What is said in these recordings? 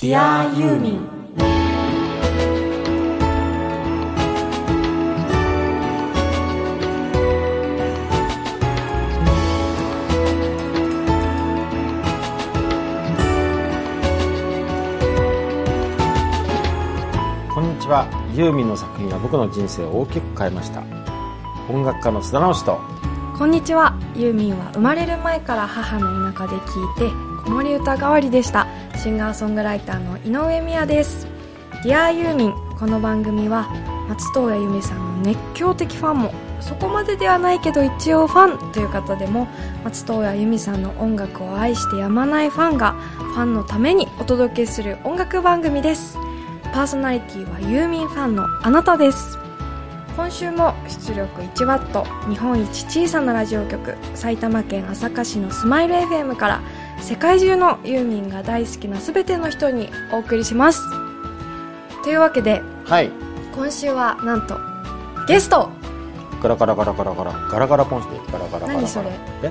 Dear ユーミンこんにちは。ユーミンの作品は僕の人生を大きく変えました。音楽家の須田直樹と。こんにちは。ユーミンは生まれる前から母の田舎で聞いて子守歌代わりでしたシンガーソングライターの井上美也です。Dear ユーミンこの番組は松任谷由実さんの熱狂的ファンもそこまでではないけど一応ファンという方でも松任谷由実さんの音楽を愛してやまないファンがファンのためにお届けする音楽番組です。パーソナリティはユーミンファンのあなたです。今週も出力1ワット日本一小さなラジオ局埼玉県朝霞市のスマイル FM から世界中のユーミンが大好きな全ての人にお送りします。というわけではい。今週はなんとゲスト。ガラガラガラガラガラガラガラポンしてガラガラガラガラ。何それ？え？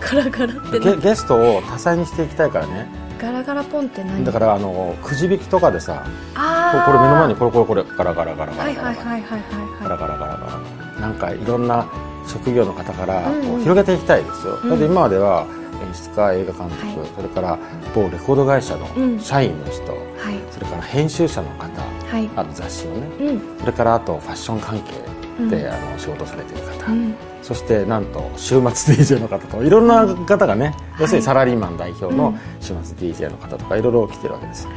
ガラガラってゲ何？ゲストを多彩にしていきたいからね。ガラガラポンって何？だからあのくじ引きとかでさこあこれ目の前ににこれこれこれガラガラガラガはいラガラ。ガラはいはいはいはガラガラガラガラ。なんかいろんな職業の方からうんうん。こう広げていきたいですよ、うん。だって今までは演出家映画監督、はい。それから某レコード会社うん。の社員の人、いはい。それから編集者の方はい。あと雑誌をねうん。それからあとファッション関係で、うん。あの仕事をされている方、うん。そしてなんと週末 DJ の方といろんな方がね、要するにサラリーマン代表のうん。週末 DJ の方とかいろいろ来てるわけですよ、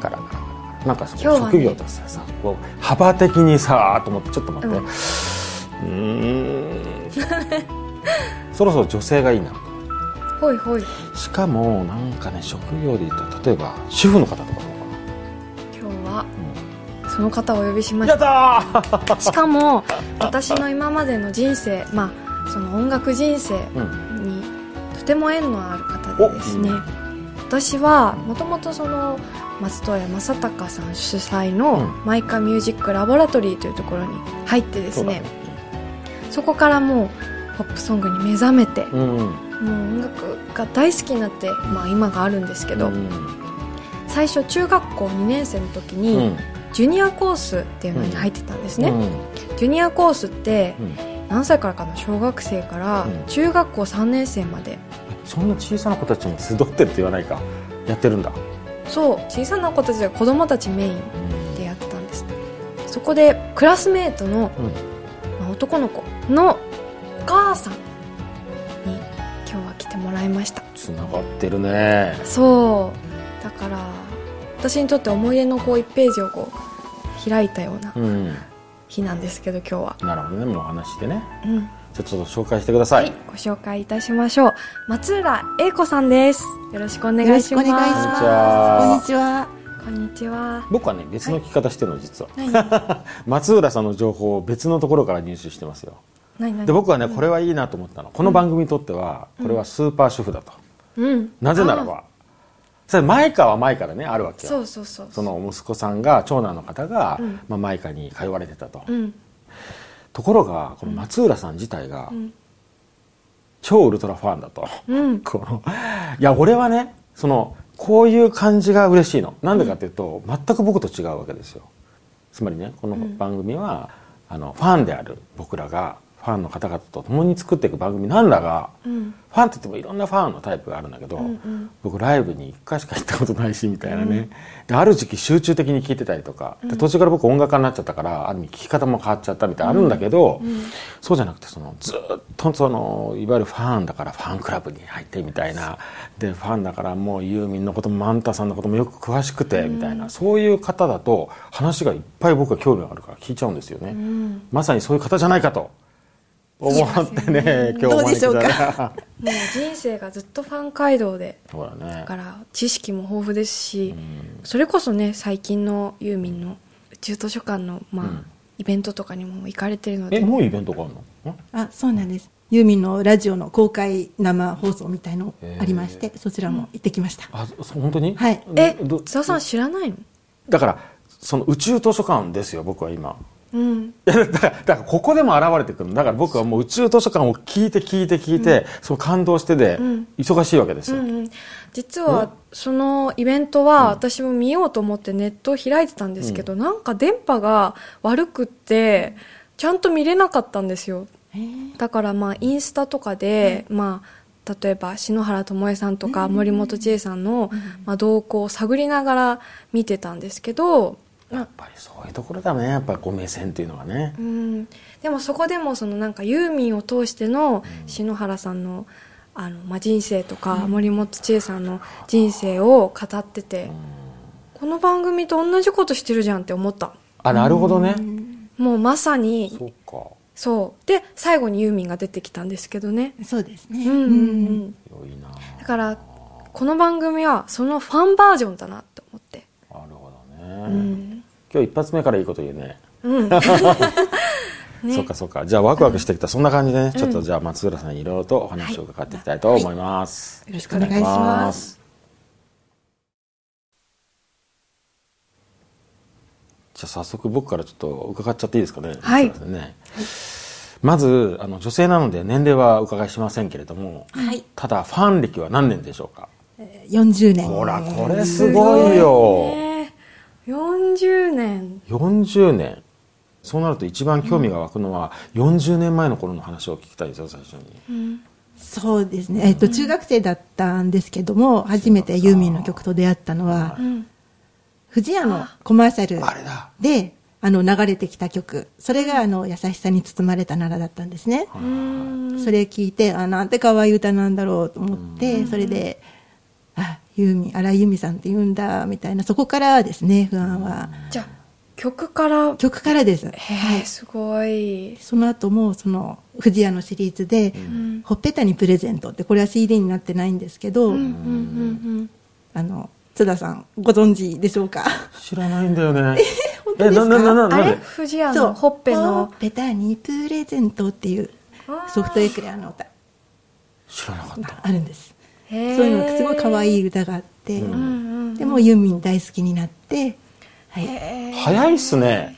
ガラガラガラガラなんかその職業としてさこう幅的にさと思ってちょっと待って。うん。そろそろ女性がいいなほいほい。しかもなんかね職業で言うと例えば主婦の方とか。どうか今日はな、その方をお呼びしました。ったー！しかも私の今までの人生まあその音楽人生うん。にとても縁のある方でですね。私はもともとその松任谷正隆さん主催のうん。マイカミュージックラボラトリーというところに入ってですね。そこからもうポップソングに目覚めてもうん。うんう音楽が大好きになって、まあ、今があるんですけど、うん。最初中学校2年生の時うにん。ジュニアコースっていうのに入ってたんですね、うん。ジュニアコースってうん。何歳からかな小学生からうん。中学校3年生まで、そんな小さな子たちに集ってるって言わないか。やってるんだ、そう小さな子たちは子供たちメインでやってたんです。そこでクラスメートの、うん。まあ男の子のお母さんに今日は来てもらいました。つながってるね。そう。だから私にとって思い出のこう1ページをこう開いたようなうん。日なんですけど今日は、なるほどねもうお話してね。うん。じゃあちょっと紹介してくださ、はいい、ご紹介いたしましょう。松浦英子さんです。よろしくお願いします。こんにちまはす。こんにちは。こんにちは。僕はね別の聞き方してるの実は、何 松浦さんの情報を別のところから入手してますよで僕はねこれはいいなと思ったの。この番組にとってはこれはスーパー主婦だと、うん。なぜならば。それマイカはマイカでねあるわけよ。そうそうそうその息子さんが長男の方が、うん。まあ、マイカに通われてたと、うん。ところがこの松浦さん自体がん。超ウルトラファンだと、うん。このいや俺はねそのこういう感じが嬉しいの。なんでかっていうと、全く僕と違うわけですよ。つまりねこの番組は、あのファンである僕らがファンの方々と共に作っていく番組なんだが、うん。ファンって言ってもいろんなファンのタイプがあるんだけど、んうん。僕ライブに1回しか行ったことないしみたいなね、である時期集中的に聴いてたりとか、で途中から僕音楽家になっちゃったからある意味聴き方も変わっちゃったみたいなのあるんだけど、そうじゃなくてそのずっとそのいわゆるファンだからファンクラブに入ってみたいな。でファンだからもうユーミンのこともマンタさんのこともよく詳しくてみたいな、そういう方だと話がいっぱい僕は興味があるから聞いちゃうんですよね、うん。まさにそういう方じゃないかと思ってね今日どうでしょうか？もう人生がずっとファン街道でそうだね。だから知識も豊富ですし、それこそね最近のユーミンの宇宙図書館の、まあうん。イベントとかにも行かれてるので。えもうイベントがあるの？んあ、そうなんです。ユーミンのラジオの公開生放送みたいのありまして、そちらも行ってきました。あそう本当に？はい。えど津田さん知らないの？だからその宇宙図書館ですよ僕は今うん。いや だからだからここでも現れてくるの。だから僕はもう宇宙図書館を聞いて聞いて聞いて、その感動してで、ん。忙しいわけですよ、うんうん、実はそのイベントは私も見ようと思ってネットを開いてたんですけど、なんか電波が悪くってちゃんと見れなかったんですよ。だからまあインスタとかで、まあ例えば篠原ともえさんとか森本千恵さんの、まあ、動向を探りながら見てたんですけど、やっぱりそういうところだね。やっぱりこう目線っていうのがね。うん、でもそこでもそのなんかユーミンを通しての篠原さんのあの、まあ、人生とか森本千恵さんの人生を語ってて、この番組と同じことしてるじゃんって思った。あなるほどね。もうまさにそうか。そう。で最後にユーミンが出てきたんですけどね。そうですね。うんうんうん。良いなだからこの番組はそのファンバージョンだな。って今日一発目からいいこと言うね。うん。そうかそうか。じゃあワクワクしてきた、そんな感じでねちょっとじゃあ松浦さんにいろいろとお話を伺っていきたいと思います、よろしくお願いします。じゃあ早速僕からちょっと伺っちゃっていいですかね。はい。松浦さんね。まずあの女性なので年齢はお伺いしませんけれども、はい。ただファン歴は何年でしょうか？40年。ほらこれすごいよ。ね40年40年。そうなると一番興味が湧くのは、40年前の頃の話を聞きたいですよ最初に。そうですね。えっと、中学生だったんですけども、初めてユーミンの曲と出会ったのはう、ん富士屋のコマーシャルあれだ。で、あの、流れてきた曲。それが、あの、優しさに包まれた奈良だったんですね。うんそれ聞いて、あ、なんて可愛い歌なんだろうと思って、それで、あ、ユーミン、荒井由実さんって言うんだ、みたいな、そこからですね、不安は。じゃあ曲から？曲からです。へはい。えすごいその後も、その、富士屋のシリーズで、んほっぺたにプレゼントって、これは CD になってないんですけど、うんうんうんあの、津田さん、ご存知でしょうか？知らないんだよね。本当ですか？な、な、な、うんあれ？なで富士屋のほっぺほのっぺたにプレゼントっていうソフトエクレアの歌知らなかった。があるんです。そういうのすごい可愛い歌があって、うん。うんでもユーミン大好きになって、はい。早いっすね。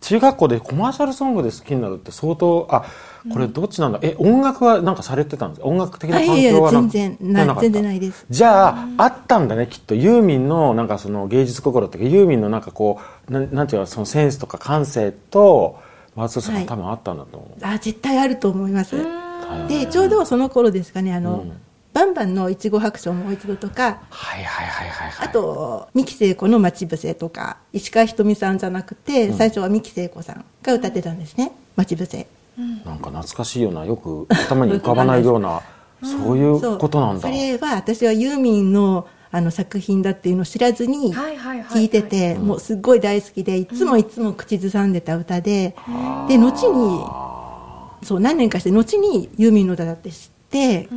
中学校でコマーシャルソングで好きになるって相当、あ、これどっちなんだ、え、音楽はなんかされてたんですか？音楽的な環あいやいや境はな全然なかった。全然ないです。じゃあ、あったんだね、きっと。ユーミンのなんかその芸術心っていうか、ユーミンのなんかこう、なんなんていうか、そのセンスとか感性と、松尾さんが多分あったんだと思う。あ、絶対あると思います。はいで、ちょうどその頃ですかね、あの、うんバンバンのいちご白書もう一度とか、はいはいはいはいはい。あ、と、三木聖子の待ち伏せとか、石川ひとみさんじゃなくて、最初は三木聖子さんが歌ってたんですね。待ち伏せ。なんか懐かしいような、よく頭に浮かばないような、そういうことなんだ。それは私はユーミンのあの作品だっていうのを知らずに聞いてて、もうすっごい大好きで、いつもいつも口ずさんでた歌で、で、後に、そう、何年かして、後にユーミンの歌だって知って、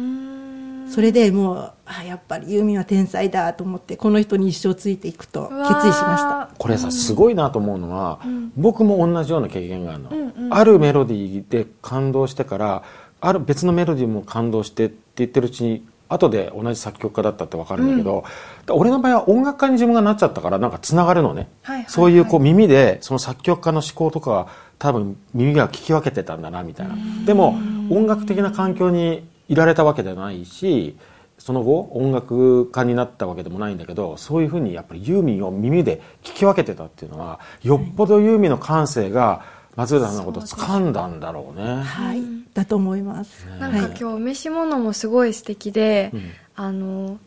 それでもう、あ、やっぱりユーミンは天才だと思って、この人に一生ついていくと決意しました。これさ、すごいなと思うのは、僕も同じような経験があるの。あるメロディーで感動してから、ある別のメロディーも感動してって言ってるうちに、後で同じ作曲家だったって分かるんだけど、だ俺の場合は音楽家に自分がなっちゃったから、なんか繋がるのね。はいはいはいそういうこう耳で、その作曲家の思考とかは多分耳が聞き分けてたんだな、みたいな。でも、音楽的な環境にいられたわけではないし、その後音楽家になったわけでもないんだけどそういうふうにやっぱりユーミンを耳で聞き分けてたっていうのはよっぽどユーミンの感性が松浦さんのことを掴んだんだろうね。はい。だと思います。なんかはい今日お召し物もすごい素敵で、あの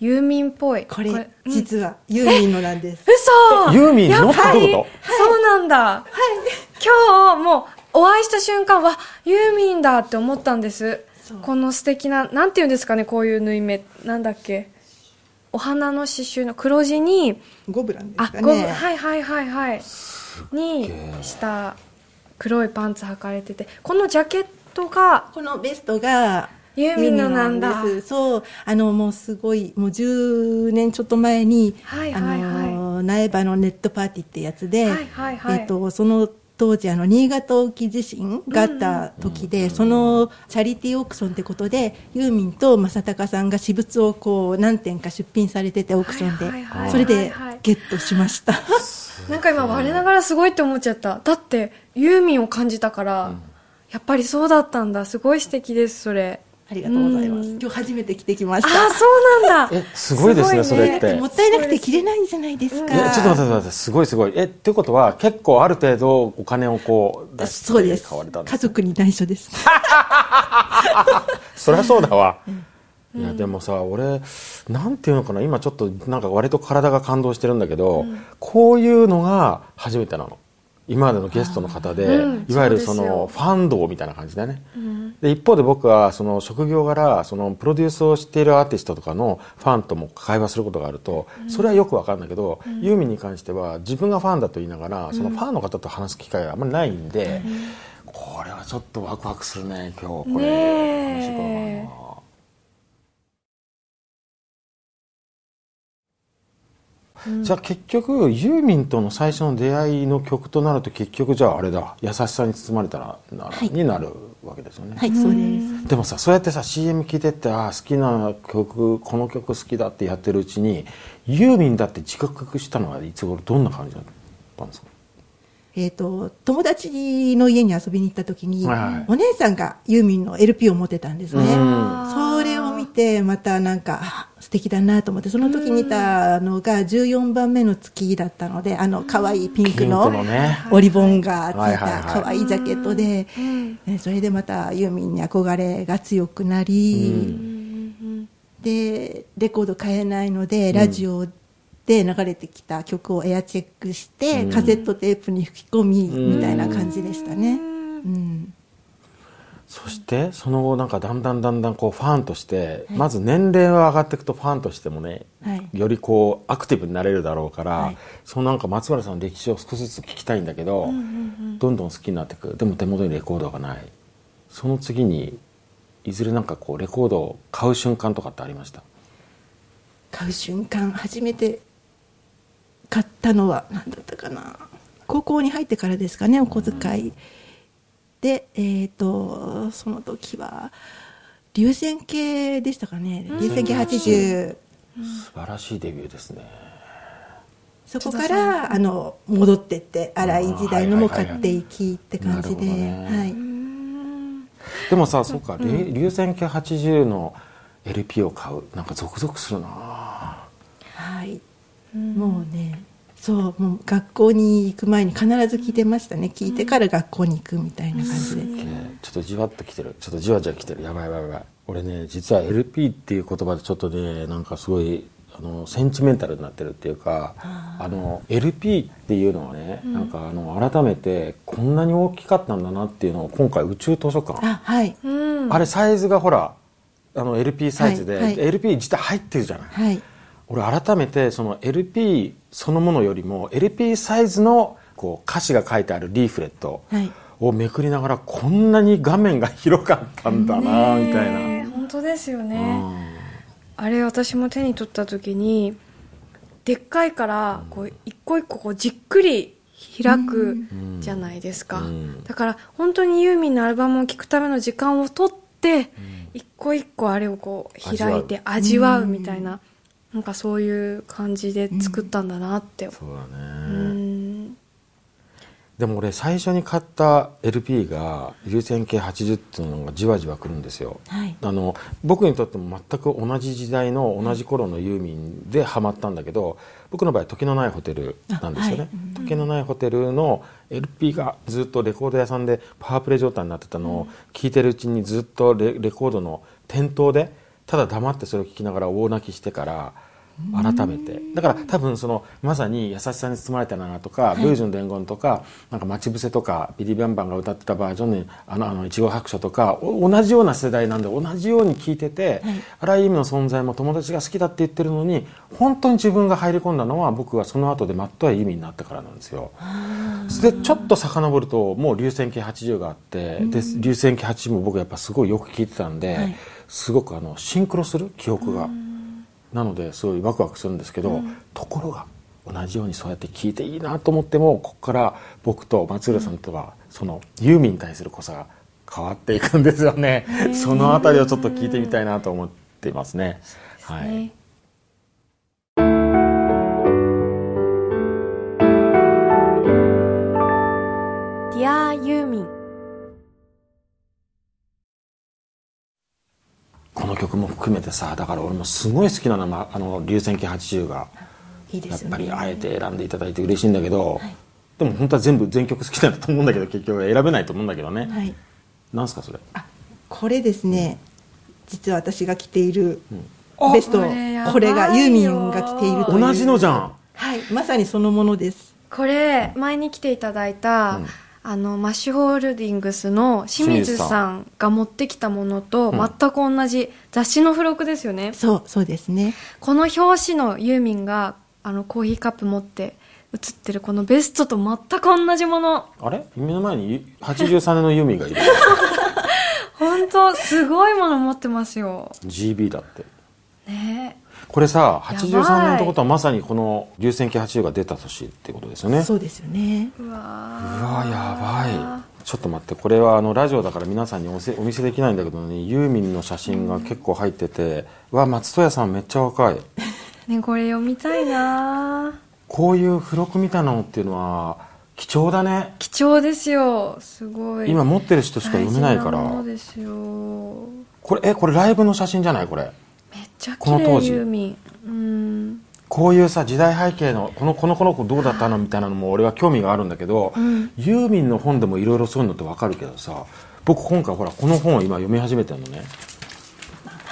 ユーミンっぽい。これ、うん。実はユーミンのなんです。嘘。ユーミンの？ってことやっぱりそうなんだ、今日もうお会いした瞬間はユーミンだって思ったんですこの素敵ななんていうんですかねこういう縫い目。なんだっけ。お花の刺繍の黒地にゴブランですあかね。ゴムはいはいはいはい。にした黒いパンツ履かれてて。このジャケットがこのベストがユーミンのなんだ。そう。あのもうすごいもう10年ちょっと前に、はいはいはい。あの苗場のネットパーティーってやつで、はいはいはい。えっとその当時あの新潟沖地震があった時で、そのチャリティーオークションってことでユーミンと正隆さんが私物をこう何点か出品されててオークションで、はいはいはい。はいそれでゲットしました。なんか今我ながらすごいって思っちゃった。だってユーミンを感じたから、やっぱりそうだったんだ。すごい素敵ですそれありがとうございます。今日初めて着てきました。あ、そうなんだ。え、すごいですね、すごいねそれって。もったいなくて着れないんじゃないですか。え、ちょっと待って待ってすごいすごい。え、ってことは、結構ある程度お金をこう出してそうです。買われたんです家族に内緒です。そりゃそうだわ。いや、でもさ、俺、なんていうのかな、今ちょっとなんか割と体が感動してるんだけど、こういうのが初めてなの。今までのゲストの方で、うん。いわゆるそのファンドみたいな感じだね、で一方で僕はその職業柄そのプロデュースをしているアーティストとかのファンとも会話することがあるとそれはよくわかるんだけど、ユーミンに関しては自分がファンだと言いながらそのファンの方と話す機会があんまりないんで、これはちょっとワクワクするね今日これ、ねえ。楽しいかなじゃあ結局ユーミンとの最初の出会いの曲となると結局じゃああれだ。優しさに包まれたらな、はい。になるわけですよね、はい、そうです。でもさそうやってさ CM 聴いてってああ好きな曲この曲好きだってやってるうちにユーミンだって自覚したのはいつ頃どんな感じだったんですか？えっ、と、友達の家に遊びに行った時に、はいはい。お姉さんがユーミンの LP を持ってたんですね。うん。それを見て、またなんか、あ素敵だなと思って、その時見たのが14番目の月だったので、あの、可愛いピンクのオリボンがついた可愛いジャケットで、えそれでまたユーミンに憧れが強くなり、で、レコード買えないので、ラジオで流れてきた曲をエアチェックして、うん。カセットテープに吹き込み、みたいな感じでしたね。うん。そしてその後なんかだんだんだんだんこうファンとして、まず年齢が上がっていくとファンとしてもね、はい。よりこうアクティブになれるだろうから、はい。そのなんか松原さんの歴史を少しずつ聞きたいんだけど、どんどん好きになっていく。でも手元にレコードがない。その次にいずれなんかこうレコードを買う瞬間とかってありました？買う瞬間、初めて買ったのは、何だったかな？高校に入ってからですかね、お小遣い。で、えっ、と、その時は、流線形でしたかね。流線形80。素晴らしいデビューですね。そこから、あの、戻ってって、荒い時代のも買っていきって感じで、なるほどね。はい。でもさそうか、れ流線形80の LP を買う。なんかゾクゾクするな。はい。もうね、そう、もう学校に行く前に必ず聞いてましたね。聞いてから学校に行くみたいな感じで。ねちょっとじわっときてるちょっとじわじわきてるやばいやばいやばい俺ね実は LP っていう言葉でちょっとねなんかすごいあのセンチメンタルになってるっていうかあの LP っていうのはね、なんかあの改めてこんなに大きかったんだなっていうのを今回宇宙図書館あ、はい。うん。あれサイズがほらあの LP サイズで、はいはい LP 自体入ってるじゃない、はい。俺改めてその LP そのものよりも LP サイズのこう歌詞が書いてあるリーフレットはい。をめくりながらこんなに画面が広かったんだなみたいな、ねえ本当ですようね。ん。あれ私も手に取った時にでっかいからこう一個一個こうじっくり開くじゃないですか、うん。だから本当にユーミンのアルバムを聴くための時間を取って、一個一個あれをこう開いて味わう。みたいな、なんかそういう感じで作ったんだなって、そうだうね、ん。でも俺最初に買った LP が流線形80っていうのがじわじわくるんですよ、はい。あの僕にとっても全く同じ時代の同じ頃のユーミンでハマったんだけど僕の場合「時のないホテル」なんですよね。あはい。時のないホテルの LP がずっとレコード屋さんでパワープレイ状態になってたのを聞いてるうちにずっとレレコードの店頭でただ黙ってそれを聞きながら大泣きしてから改めて。だから多分そのまさに優しさに包まれたなとか、ルージュの伝言とかなんか待ち伏せとかビリビャンバンが歌ってたバージョンにあのあのいちご白書とかお同じような世代なんで同じように聞いてて、荒井由実の存在も友達が好きだって言ってるのに本当に自分が入り込んだのは僕はその後でマットは由実になってからなんですよ。でちょっと遡るともう流線形80があって、で流線形80も僕やっぱすごいよく聞いてたんで、はいすごくあのシンクロする記憶が。なのですごいワクワクするんですけど、ところが同じようにそうやって聞いていいなと思ってもここから僕と松浦さんとはそのユーミンに対する濃さが変わっていくんですよね、そのあたりをちょっと聞いてみたいなと思っていますね。はいねディアユーミン曲も含めてさだから俺もすごい好きなのはあの流線形80がいいですよね。やっぱりあえて選んでいただいて嬉しいんだけど、でも本当は全部全曲好きだと思うんだけど結局選べないと思うんだけどね、はい。なんすかそれ？あこれですね。実は私が着ているおベストこれがユーミンが着ているという。同じのじゃん。はいまさにそのものです。これ前に来ていただいた、うんあのマッシュホールディングスの清水さんが持ってきたものとうん。全く同じ雑誌の付録ですよね、そうそうですね。この表紙のユーミンがあのコーヒーカップ持って写ってるこのベストと全く同じもの。あれ？目の前に83年のユーミンがいる。本当すごいもの持ってますよ。GB だって。ねこれさやばい。83年ってことはまさにこの流線形80が出た年ってことですよね。そうですよね。うわうわやばい。ちょっと待ってこれはあのラジオだから皆さんにおせお見せできないんだけどね。ユーミンの写真が結構入ってて、うわ松任谷さんめっちゃ若い。ねこれ読みたいなこういう付録みたいなのっていうのは貴重だね。貴重ですよ。すごい。今持ってる人しか読めないから。大事なものですよ。これえこれライブの写真じゃない？これちゃこの当時。うんこういうさ時代背景のこのこのこの子どうだったのみたいなのも俺は興味があるんだけど、ん。ユーミンの本でもいろいろそういうのってわかるけどさ僕今回ほらこの本を今読み始めてるのね、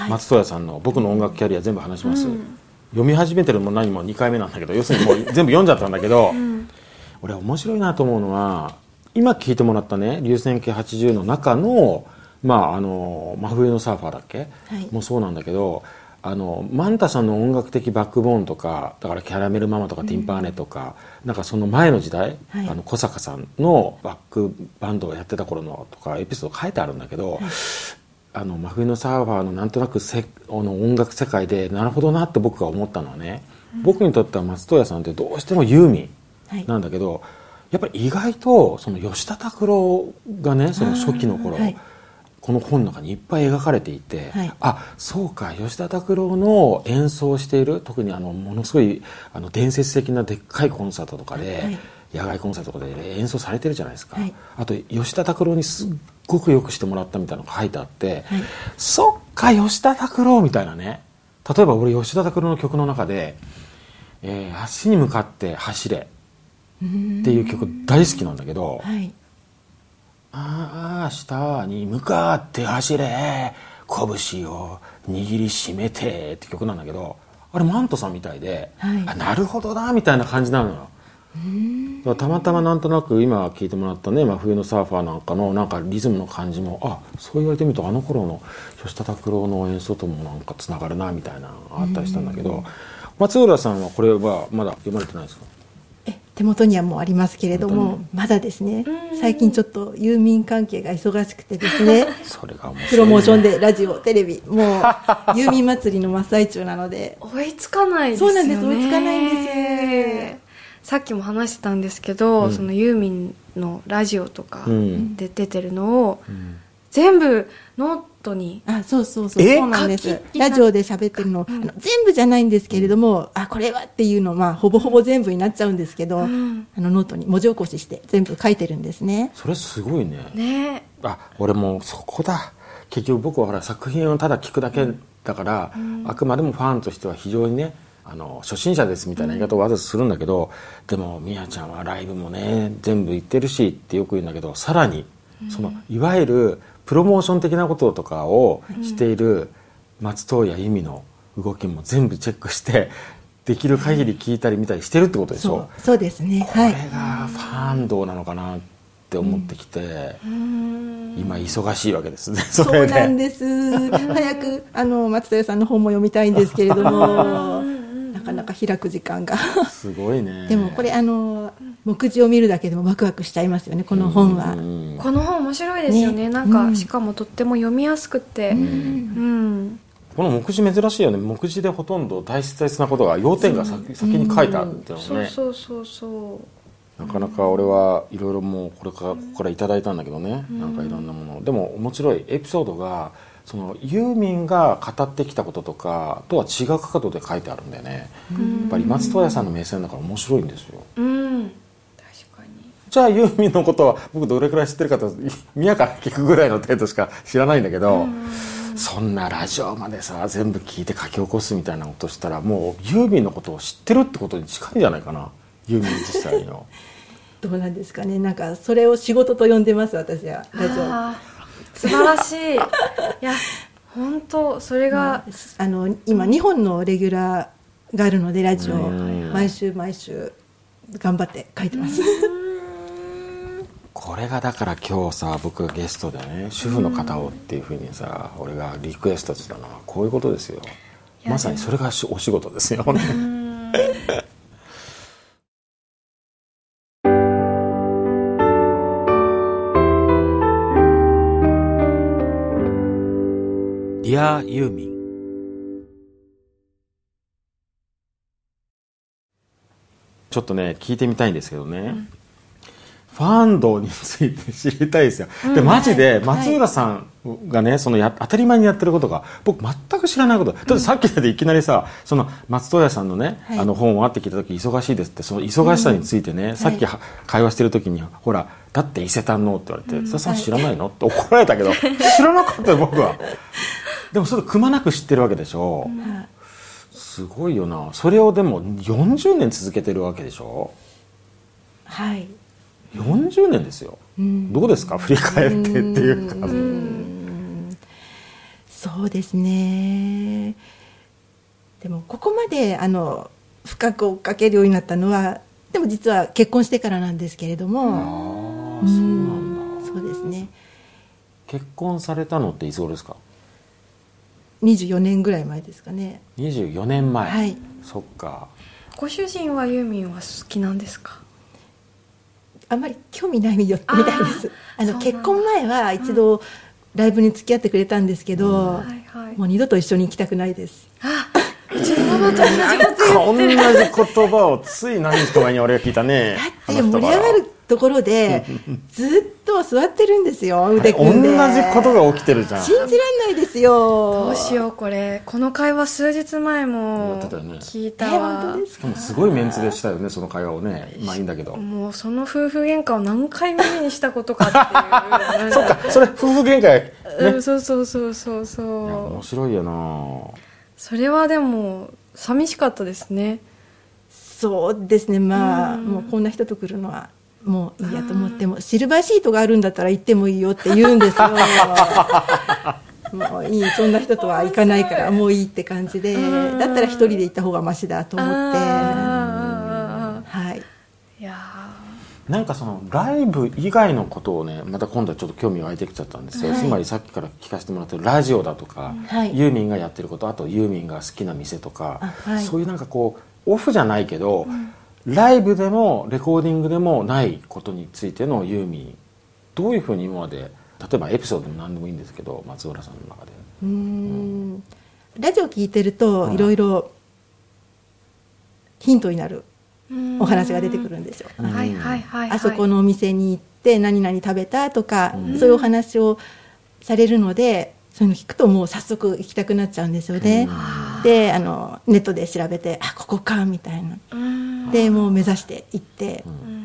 松任谷さんの「僕の音楽キャリア全部話します」読み始めてるのも何も2回目なんだけど要するにもう 全部読んじゃったんだけど、俺面白いなと思うのは今聞いてもらったね流線形80の中のまああの真冬のサーファーだっけ、はい。もそうなんだけどあのマンタさんの音楽的バックボーンとかだからキャラメルママとかティンパーネとか、なんかその前の時代、はい。あの小坂さんのバックバンドをやってた頃のとかエピソード書いてあるんだけど、あの真冬のサーファーのなんとなくせあの音楽世界でなるほどなって僕が思ったのはね、僕にとっては松任谷さんってどうしてもユーミはい。ンなんだけど、やっぱり意外とその吉田拓郎がねその初期の頃、この本の中にいっぱい描かれていて、はい。あそうか吉田拓郎の演奏している特にあのものすごいあの伝説的なでっかいコンサートとかで、はい。野外コンサートとかで演奏されてるじゃないですか、はい。あと吉田拓郎にすっごくよくしてもらったみたいなのが書いてあって、はい。そっか吉田拓郎みたいなね。例えば俺吉田拓郎の曲の中で「えー足に向かって走れ」っていう曲大好きなんだけど、はいああ下に向かって走れ。拳を握りしめてって曲なんだけどあれマントさんみたいで、はい。あなるほどなみたいな感じなのよ。たまたまなんとなく今聞いてもらったね「真冬のサーファー」なんかのなんかリズムの感じもあそう言われてみるとあの頃の吉田拓郎の演奏ともなんかつながるなみたいなのがあったりしたんだけど松浦さんはこれはまだ読まれてないですか？え手元にはもうありますけれどもまだですね最近ちょっとユーミン関係が忙しくてですねそれが面白いプロモーションでラジオテレビもうユーミン祭りの真っ最中なので。追いつかないですよね。そうなんです追いつかないんです。さっきも話してたんですけど、うん。そのユーミンのラジオとかうん。で出てるのを、全部ノートに。あそうそうそう。え？そうなんです。ラジオで喋ってるの,、全部じゃないんですけれどもあこれはっていうのまあほぼほぼ全部になっちゃうんですけど、ん。あのノートに文字起こしして全部書いてるんですね。それすごいね。ね。あ俺もうそこだ。結局僕はほら作品をただ聞くだけだから、あくまでもファンとしては非常にねあの初心者ですみたいな言い方をわざとするんだけど、でもみやちゃんはライブもね全部行ってるしってよく言うんだけどさらにそのいわゆるプロモーション的なこととかをしている松任谷由実の動きも全部チェックして できる限り聞いたり見たりしてるってことでしょ、そうそうですね。これはいがファンドなのかなって思ってきて、今忙しいわけですね そそうなんです。早くあの松任谷さんの本も読みたいんですけれども。なかなか開く時間が。すごいね。でもこれあの目次を見るだけでもワクワクしちゃいますよねこの本は。うんこの本面白いですよね。ね。なんか、うん。しかもとっても読みやすくて。うん、この目次珍しいよね。目次でほとんど大切なことが要点が先先に書いてあるっていうのそうねそうそうそうなかなか俺はいろいろもうこれからここからいただいたんだけどね。なんかいろんなものでも面白いエピソードがそのユーミンが語ってきたこととかとは違う角度で書いてあるんだよね。やっぱり松任谷さんの目線だから面白いんですよ。うんにじゃあユーミンのことは僕どれくらい知ってるかと宮から聞くぐらいの程度しか知らないんだけど、そんなラジオまでさ全部聞いて書き起こすみたいなことしたらもうユーミンのことを知ってるってことに近いんじゃないかな。ユーミン自体のどうなんですかね。なんかそれを仕事と呼んでます私は。ラジオ。素晴らしい。いや本当それが、あの今2本のレギュラーがあるのでラジオうん。毎週毎週頑張って書いてますこれがだから今日さ僕がゲストでね主婦の方をっていうふうにさ俺がリクエストしたのはこういうことですよ。やまさにそれがしお仕事ですよ。ディアユーミン。ちょっとね聞いてみたいんですけどね、ファンドについて知りたいですよ、でマジで松浦さんがねそのや当たり前にやってることが僕全く知らないこと。だってさっきでいきなりさその松任谷さんのね、はい。あの本を会って聞いた時忙しいですってその忙しさについてね、さっきは会話してる時にほらだって伊勢丹のって言われて「津田さん知らないの?」って怒られたけど 知らなかったよ僕は。でもそれくまなく知ってるわけでしょ、すごいよな。それをでも40年続けてるわけでしょ。はい40年ですよ、どうですか？振り返ってっていう。かそうですね。でもここまであの深く追っかけるようになったのはでも実は結婚してからなんですけれども。ああそうなんだ。そうですね。結婚されたのっていつ頃ですか？24年ぐらい前ですかね。24年前、はい。そっか。ご主人はユーミンは好きなんですか？あんまり興味ないよみたいです。あの結婚前は一度ライブに付き合ってくれたんですけど、はいはい。もう二度と一緒に行きたくないです。あうちのママと同じこと同じ言葉をつい何日か前に俺が聞いたね。だって盛り上がるところでずっと座ってるんですよ腕同組んで。じことが起きてるじゃん。信じらんないですよ。どうしようこれ。この会話数日前も聞いたわ。当ですか？しかもすごいメンツでしたよねその会話をねまあいいんだけど。もうその夫婦喧嘩を何回耳にしたことかっていう。そっかそれ夫婦喧嘩ね。うんそうそうそうそうそう。面白いよな。それはでも寂しかったですね。そうですねまあうん。もうこんな人と来るのはもういいやと思ってもシルバーシートがあるんだったら行ってもいいよって言うんですよ。もういいそんな人とは行かないからもういいって感じで。うんだったら一人で行った方がマシだと思って。あはい。ーいやなんかそのライブ以外のことをねまた今度はちょっと興味湧いてきちゃったんですよ、はい。つまりさっきから聞かせてもらってるラジオだとか、はい。ユーミンがやってることあとユーミンが好きな店とか、あはい。そういうなんかこうオフじゃないけど、ライブでもレコーディングでもないことについてのユーミンどういうふうに今まで例えばエピソードでも何でもいいんですけど松浦さんの中で。うーん。ラジオ聞いてるとうん。いろいろヒントになるーお話が出てくるんですよ、はいはいはいはい。あそこのお店に行って何々食べたとか、うん。そういうお話をされるのでそういうの聞くともう早速行きたくなっちゃうんですよね、であのネットで調べてあここかみたいな。うんでもう目指して行ってうん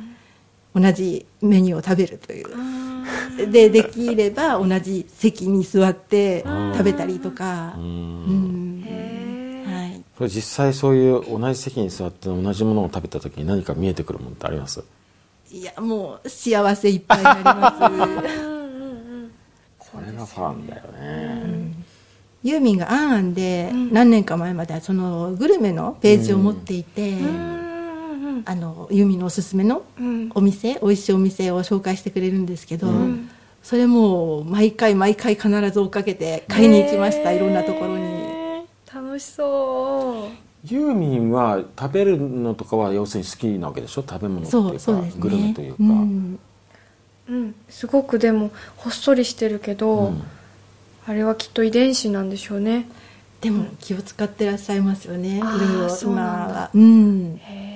同じメニューを食べるという。うん。でできれば同じ席に座ってうん食べたりとか。ううん。はい。それ実際そういう同じ席に座って同じものを食べた時に何か見えてくるものってあります？いやもう幸せいっぱいになります。うんうんうんこれがファンだよね、ユーミンが「あんあん」でうん。何年か前まではそのグルメのページを持っていて、うんうんあのユーミンのおすすめのうん。お店美味しいお店を紹介してくれるんですけど、うん。それも毎回毎回必ず追っかけて買いに行きました、いろんなところに。楽しそう。ユーミンは食べるのとかは要するに好きなわけでしょ？食べ物っていそううかそうですね。グルメというか、うん。うん。すごくでもほっそりしてるけど、うん。あれはきっと遺伝子なんでしょうね。でも気を使ってらっしゃいますよね。いろいろそう今なんだ。はうん。へえ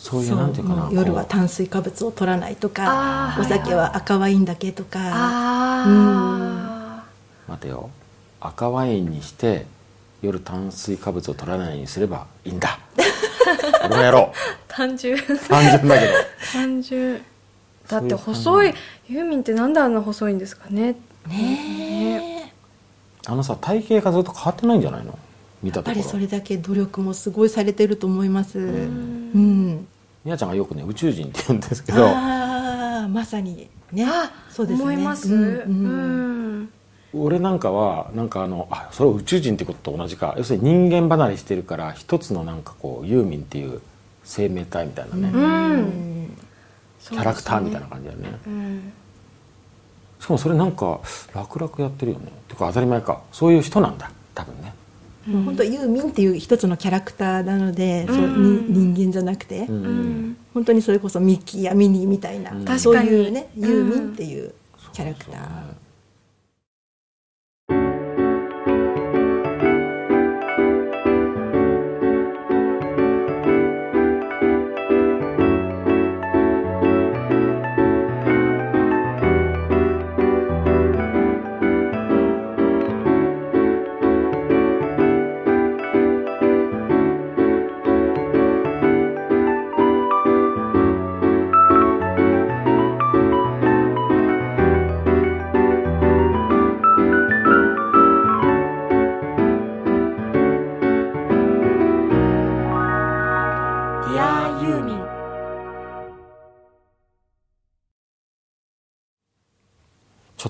そういうなんていうかな夜はこ炭水化物を取らないとあかーお酒は赤ワインだけとか。あう待てよ。赤ワインにして夜炭水化物を取らないようにすればいいんだ。俺もやろあ単純。う単純だけど。単純。だってそういう細いユーミンってなんであんな細いんですかね。ねあのさ体型がずっと変わってないんじゃないの？見やっぱたところ。りそれだけ努力もすごいされてると思います。うんみやちゃんがよくね宇宙人って言うんですけど。ああまさにね。あそうですね思います、ううんうんん俺なん。かはなんかあのあそれは宇宙人ってことと同じか。要するに人間離れしてるから一つのなんかこうユーミンっていう生命体みたいなね、うん。うんキャラクターみたいな感じだよね。うん。しかもそれなんか楽々やってるよね。てか当たり前か。そういう人なんだう本当ユーミンっていう一つのキャラクターなので、そううんに人間じゃなくて、うん。うん。本当にそれこそミッキーやミニーみたいな、うん。そういうね確かにユーミンっていうキャラクター、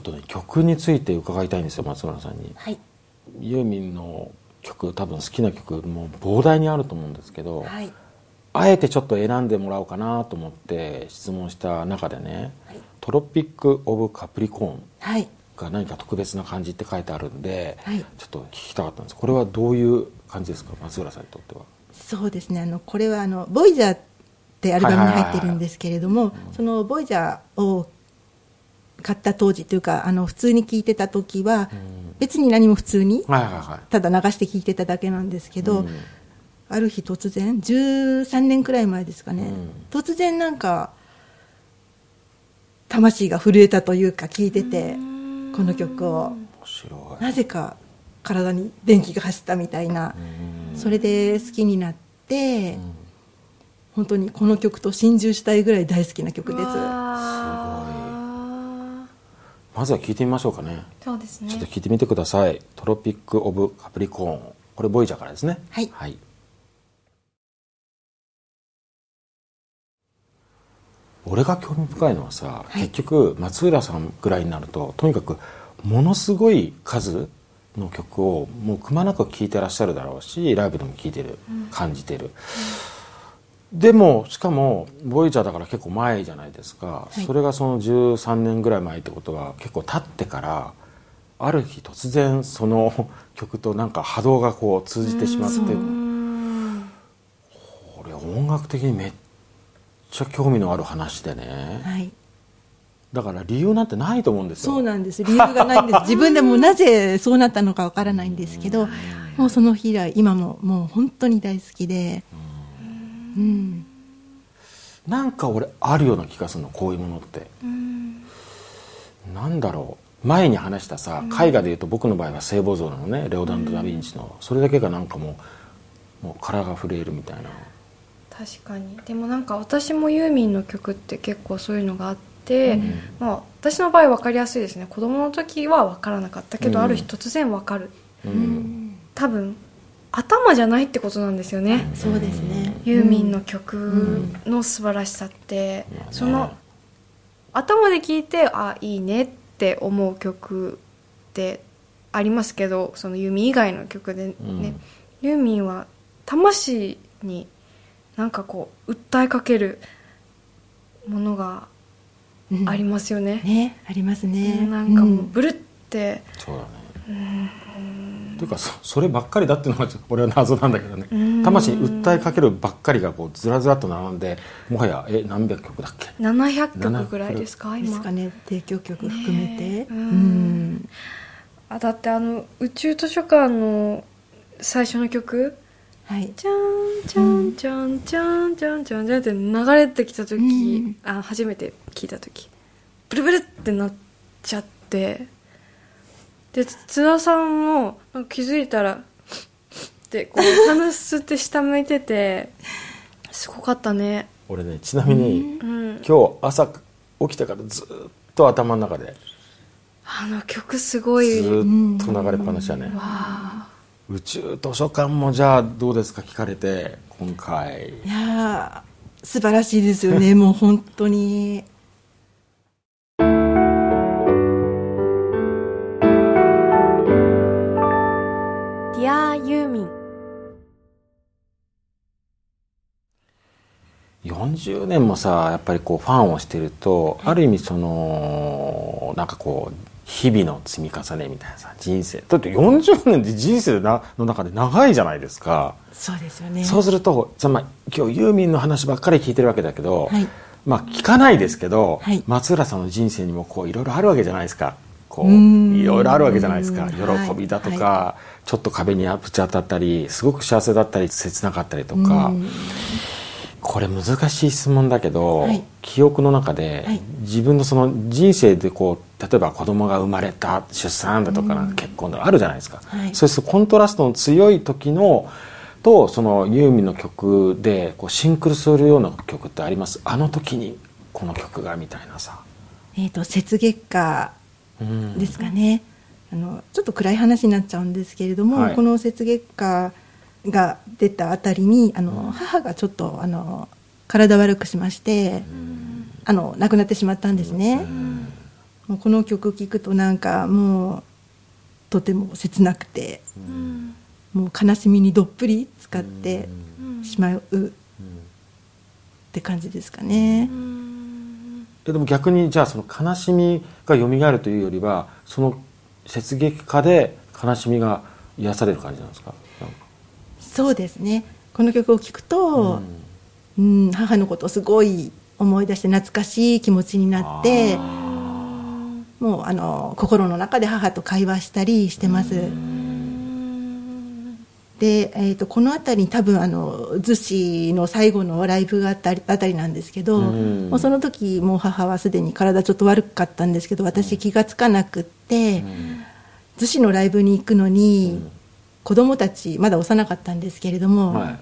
っとね曲について伺いたいんですよ松村さんに。はい。ユーミンの曲多分好きな曲もう膨大にあると思うんですけど、はい。あえてちょっと選んでもらおうかなと思って質問した中でねはい「トロピック・オブ・カプリコーンはい」が何か特別な感じって書いてあるんで、はい。ちょっと聞きたかったんです。これはどういう感じですか松浦さんにとっては？そうですね。あのこれはあの「ボイジャーってアルバムに入ってるんですけれどもその「ボイジャーを買った当時というかあの普通に聴いてた時は別に何も普通にただ流して聴いてただけなんですけど、うん。ある日突然13年くらい前ですかね、うん。突然なんか魂が震えたというか聴いててこの曲を。面白い。なぜか体に電気が走ったみたいなうん。それで好きになって本当にこの曲と心中したいぐらい大好きな曲です。わまずは聞いてみましょうかね。ーそうですね。ちょっと聞いてみてください「トロピック・オブ・カプリコーン」これボイジャーからですね。はい。はい、俺が興味深いのはさ、はい。結局松浦さんぐらいになるととにかくものすごい数の曲をもうくまなく聴いてらっしゃるだろうしライブでも聴いてる、感じてる、でもしかもボイジャーだから結構前じゃないですか、い。それがその13年ぐらい前ってことは結構経ってからある日突然その 曲となんか波動がこう通じてしまって、うん。これ音楽的にめっちゃ興味のある話でね。はい。だから理由なんてないと思うんですよ。そうなんです。理由がないんです。自分でもなぜそうなったのかわからないんですけどもうその日以来今ももう本当に大好きで。うんなんか俺あるような気がするのこういうものって。うんなんだろう。前に話したさ絵画でいうと僕の場合は聖母像なのね。レオナルド・ダ・ヴィンチの。それだけがなんかもうもう殻が震えるみたいな。確かに。でもなんか私もユーミンの曲って結構そういうのがあって、まあ、私の場合分かりやすいですね。子供の時は分からなかったけど、うん。ある日突然分かる。うん。多分頭じゃないってことなんですよね、そうですね。ユーミンの曲の素晴らしさって、うん。その頭で聴いてあいいねって思う曲ってありますけどそのユーミン以外の曲でね、うん。ユーミンは魂になんかこう訴えかけるものがうんありますよね、ねありますね。なんかもううん。ブルって、そうだねというかそそればっかりだっていうのが俺は謎なんだけどね。うん。魂に訴えかけるばっかりがこうずらずらっと並んでもはやえ何百曲だっけ？700曲ぐらいですか今。ですかね提供曲含めて。うん。あだってあの宇宙図書館の最初の曲。はい。じゃんじゃんじゃんじゃんじゃんじゃんじゃんって流れてきた時、うん。あ初めて聞いた時。ブルブルってなっちゃってで津田さんも気づいたらってこう鼻吸って下向いててすごかったね。俺ねちなみに、うん。今日朝起きてからずっと頭の中であの曲すごい。ずーっと流れっぱなしだね。宇宙図書館もじゃあどうですか聞かれて今回。いやー素晴らしいですよね。もう本当に40年もさやっぱりこうファンをしてるとある意味そのなんかこう日々の積み重ねみたいなさ人生。だって40年って人生なの中で長いじゃないですか、そうですよね。そうするとつまり今日ユーミンの話ばっかり聞いてるわけだけど、はい。まあ聞かないですけど、はい。松浦さんの人生にもこういろいろあるわけじゃないですか。こういろいろあるわけじゃないですか。はい。喜びだとか、はちょっと壁にぶち当たったりすごく幸せだったり切なかったりとか、うんこれ難しい質問だけど、はい。記憶の中で、はい。自分のその人生でこう例えば子供が生まれた出産だとか、結婚だとかあるじゃないですか、はい。そうするとコントラストの強い時のとそのユーミンの曲でこうシンクロするような曲ってあります？あの時にこの曲がみたいなさ、えっ、と雪月花うん。ですかね、あのちょっと暗い話になっちゃうんですけれども、はい。この雪月花が出たあたりにあの、母がちょっとあの体悪くしまして、あの亡くなってしまったんですね、もうこの曲聴くとなんかもうとても切なくて、もう悲しみにどっぷり使ってしまうって感じですかね、えでも逆にじゃあその悲しみが蘇るというよりはその雪月花で悲しみが癒される感じなんですか？そうですね。この曲を聴くと、うん、母のことをすごい思い出して懐かしい気持ちになってもうあの心の中で母と会話したりしてます。で、えー、とこの辺りに多分あの逗子の最後のライブがあったりあたりなんですけど、うん。もうその時もう母はすでに体ちょっと悪かったんですけど私気がつかなくって、逗子のライブに行くのに、子供たちまだ幼かったんですけれども、はい。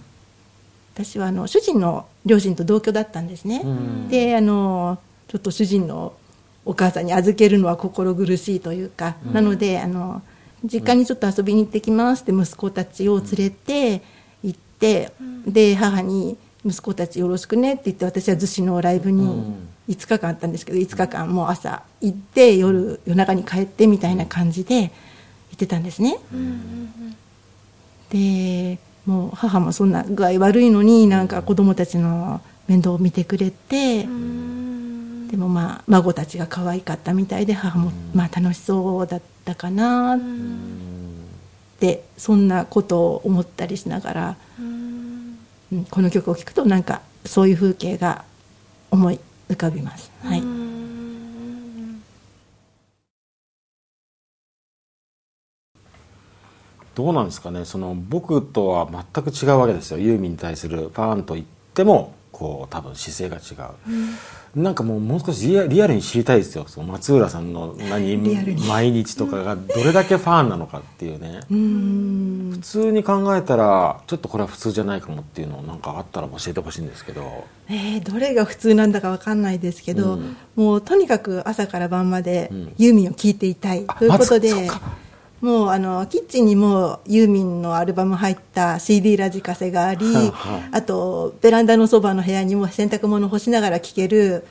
私はあの主人の両親と同居だったんですね、うん。であのちょっと主人のお母さんに預けるのは心苦しいというか、なのであの実家にちょっと遊びに行ってきますって息子たちを連れて行って、で母に息子たちよろしくねって言って私は逗子のライブにうん。5日間あったんですけど5日間もう朝行って夜夜中に帰ってみたいな感じで行ってたんですね、でもう母もそんな具合悪いのになんか子供たちの面倒を見てくれて、でもまあ孫たちが可愛かったみたいで母もまあ楽しそうだったかな。ってそんなことを思ったりしながら、うんこの曲を聴くとなんかそういう風景が思い浮かびます。はい、どうなんですかね。その僕とは全く違うわけですよ。ユーミンに対するファンといってもこう多分姿勢が違う、なんかもうもう少しリアリアルに知りたいですよ。その松浦さんの何毎日とかがどれだけファンなのかっていうね、普通に考えたらちょっとこれは普通じゃないかもっていうのをなんかあったら教えてほしいんですけど。えーどれが普通なんだかわかんないですけど、うん。もうとにかく朝から晩までうん。ユーミンを聴いていたいあということで、まずそっかもうあのキッチンにもユーミンのアルバム入った CD ラジカセがあり、はいはい。あとベランダのそばの部屋にも洗濯物干しながら聴ける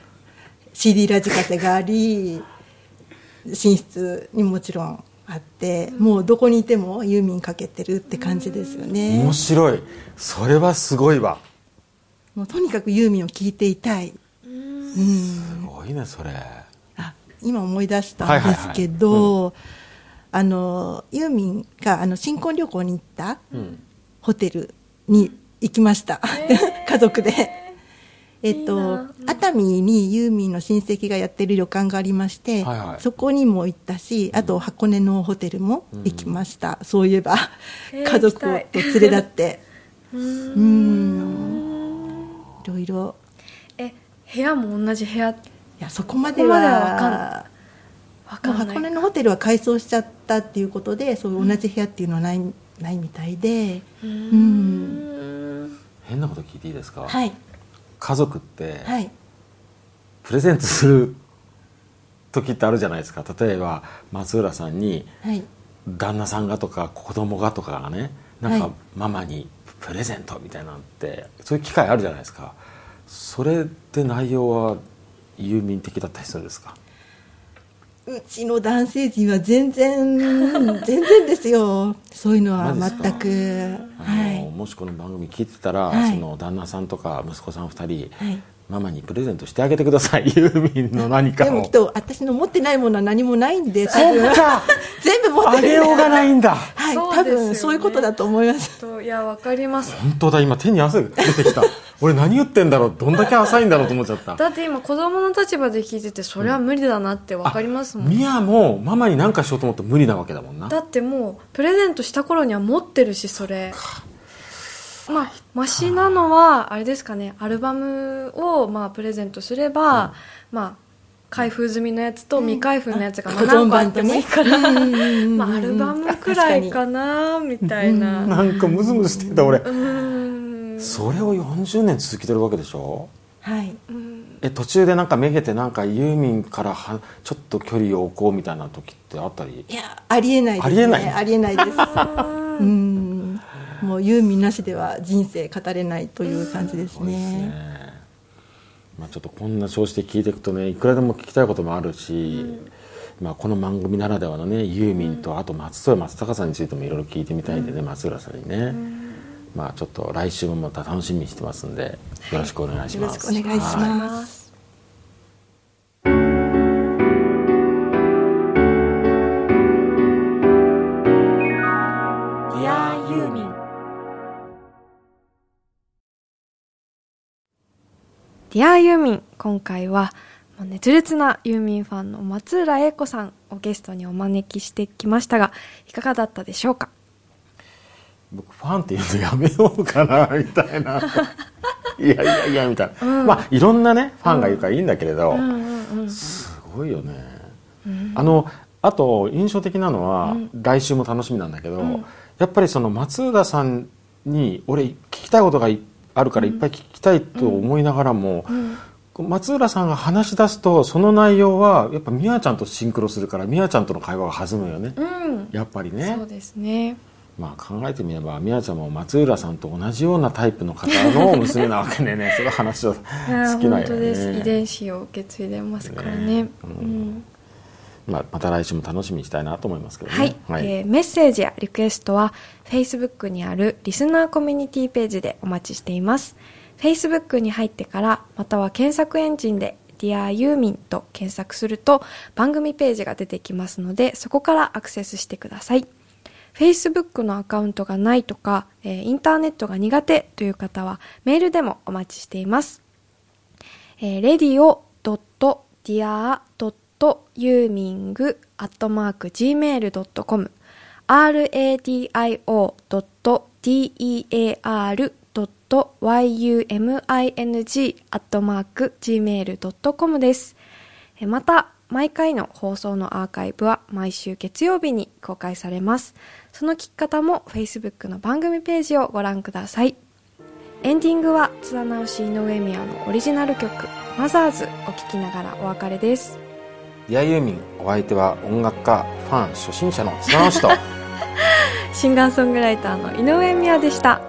CD ラジカセがあり寝室にもちろんあってもうどこにいてもユーミンかけてるって感じですよね。面白い。それはすごいわ。もうとにかくユーミンを聴いていたい。うん。すごいねそれ。あ今思い出したんですけど、あのユーミンがあの新婚旅行に行ったうん。ホテルに行きました、家族で。えっといいな熱海にユーミンの親戚がやってる旅館がありまして、はいはい。そこにも行ったしあと箱根のホテルも行きました、そういえば、えー家族と行きたい連れ立って。ううん。いろいろ。え部屋も同じ部屋？いやそこまでそこまでははわかんない。うん箱根のホテルは改装しちゃったっていうことでそういう同じ部屋っていうのはない,、ないみたいで。ううん。ん変なこと聞いていいですか、はい。家族ってはい。プレゼントする時ってあるじゃないですか。例えば松浦さんにはい。旦那さんがとか子供がとかがねなんかはい。ママにプレゼントみたいなのってそういう機会あるじゃないですか。それって内容は郵便的だったりするんですか？うちの男性陣は全然 全然ですよ。そういうのは全く。はい。もしこの番組聞いてたら、はい。その旦那さんとか息子さん2人、はい。ママにプレゼントしてあげてください。郵便の何かを。でもきっと私の持ってないものは何もないんで多そ分っか。全部持ってる。あげようがないんだはい、多そうですよね。分そういうことだと思います。といやわかります。本当だ今手に汗が出てきた。俺何言ってんだろう？どんだけ浅いんだろうと思っちゃった。だって今子供の立場で聞いててそれは無理だなってわかりますもん、ミヤもママに何かしようと思って無理なわけだもんな。だってもうプレゼントした頃には持ってるしそれ。まあマシなのはあれですかね。アルバムをまあプレゼントすれば、まあ開封済みのやつと未開封のやつが何個あってもいいから、アルバムくらいかなみたいな。なんかムズムズしてんだ俺。それを40年続けてるわけでしょ？はい。え途中でなんかめげてなんかユーミンからはちょっと距離を置こうみたいな時ってあったり？いやありえないです、ね、ありえない？ありえないです。うん。もうユーミンなしでは人生語れないという感じですねまあ、ちょっとこんな調子で聞いていくとねいくらでも聞きたいこともあるし、まあ、この番組ならではのねユーミンとあと松任谷松坂さんについてもいろいろ聞いてみたいんでね、松浦さんにね、まあちょっと来週もまた楽しみにしてますんでよろしくお願いします、よろしくお願いしはますディアユーミン今回は熱烈なユーミンファンの松浦英子さんをゲストにお招きしてきましたがいかがだったでしょうか？僕ファンっていうのやめようかなみたいな。いやいやいやみたいな、まあいろんなねファンがいるからいいんだけれど、すごいよね、あのあと印象的なのは、来週も楽しみなんだけど、やっぱりその松浦さんに俺聞きたいことがいあるからいっぱい聞きたいと思いながらも、松浦さんが話し出すとその内容はやっぱ美和ちゃんとシンクロするから美和ちゃんとの会話が弾むよね、うん。やっぱりね。そうですね。まあ考えてみれば美和ちゃんも松浦さんと同じようなタイプの方の娘なわけでね その話を好きなんよ本当です。遺ね、伝子を受け継いでますからね。ねうんまあ、また来週も楽しみにしたいなと思いますけどね。はい、えーメッセージやリクエストは Facebook にあるリスナーコミュニティページでお待ちしています。Facebook に入ってからまたは検索エンジンで Dear ユーミンと検索すると番組ページが出てきますのでそこからアクセスしてください。Facebook のアカウントがないとか、えーインターネットが苦手という方はメールでもお待ちしています。えー、radio.dear.uming.gmail.com radio.dear.yuming.gmail.com です。また、毎回の放送のアーカイブは毎週月曜日に公開されます。その聞き方も Facebook の番組ページをご覧ください。エンディングは津田直し井上宮のオリジナル曲「マザーズ」を聴きながらお別れですディアユーミンお相手は音楽家ファン初心者の綱の人。シンガーソングライターの井上美和でした。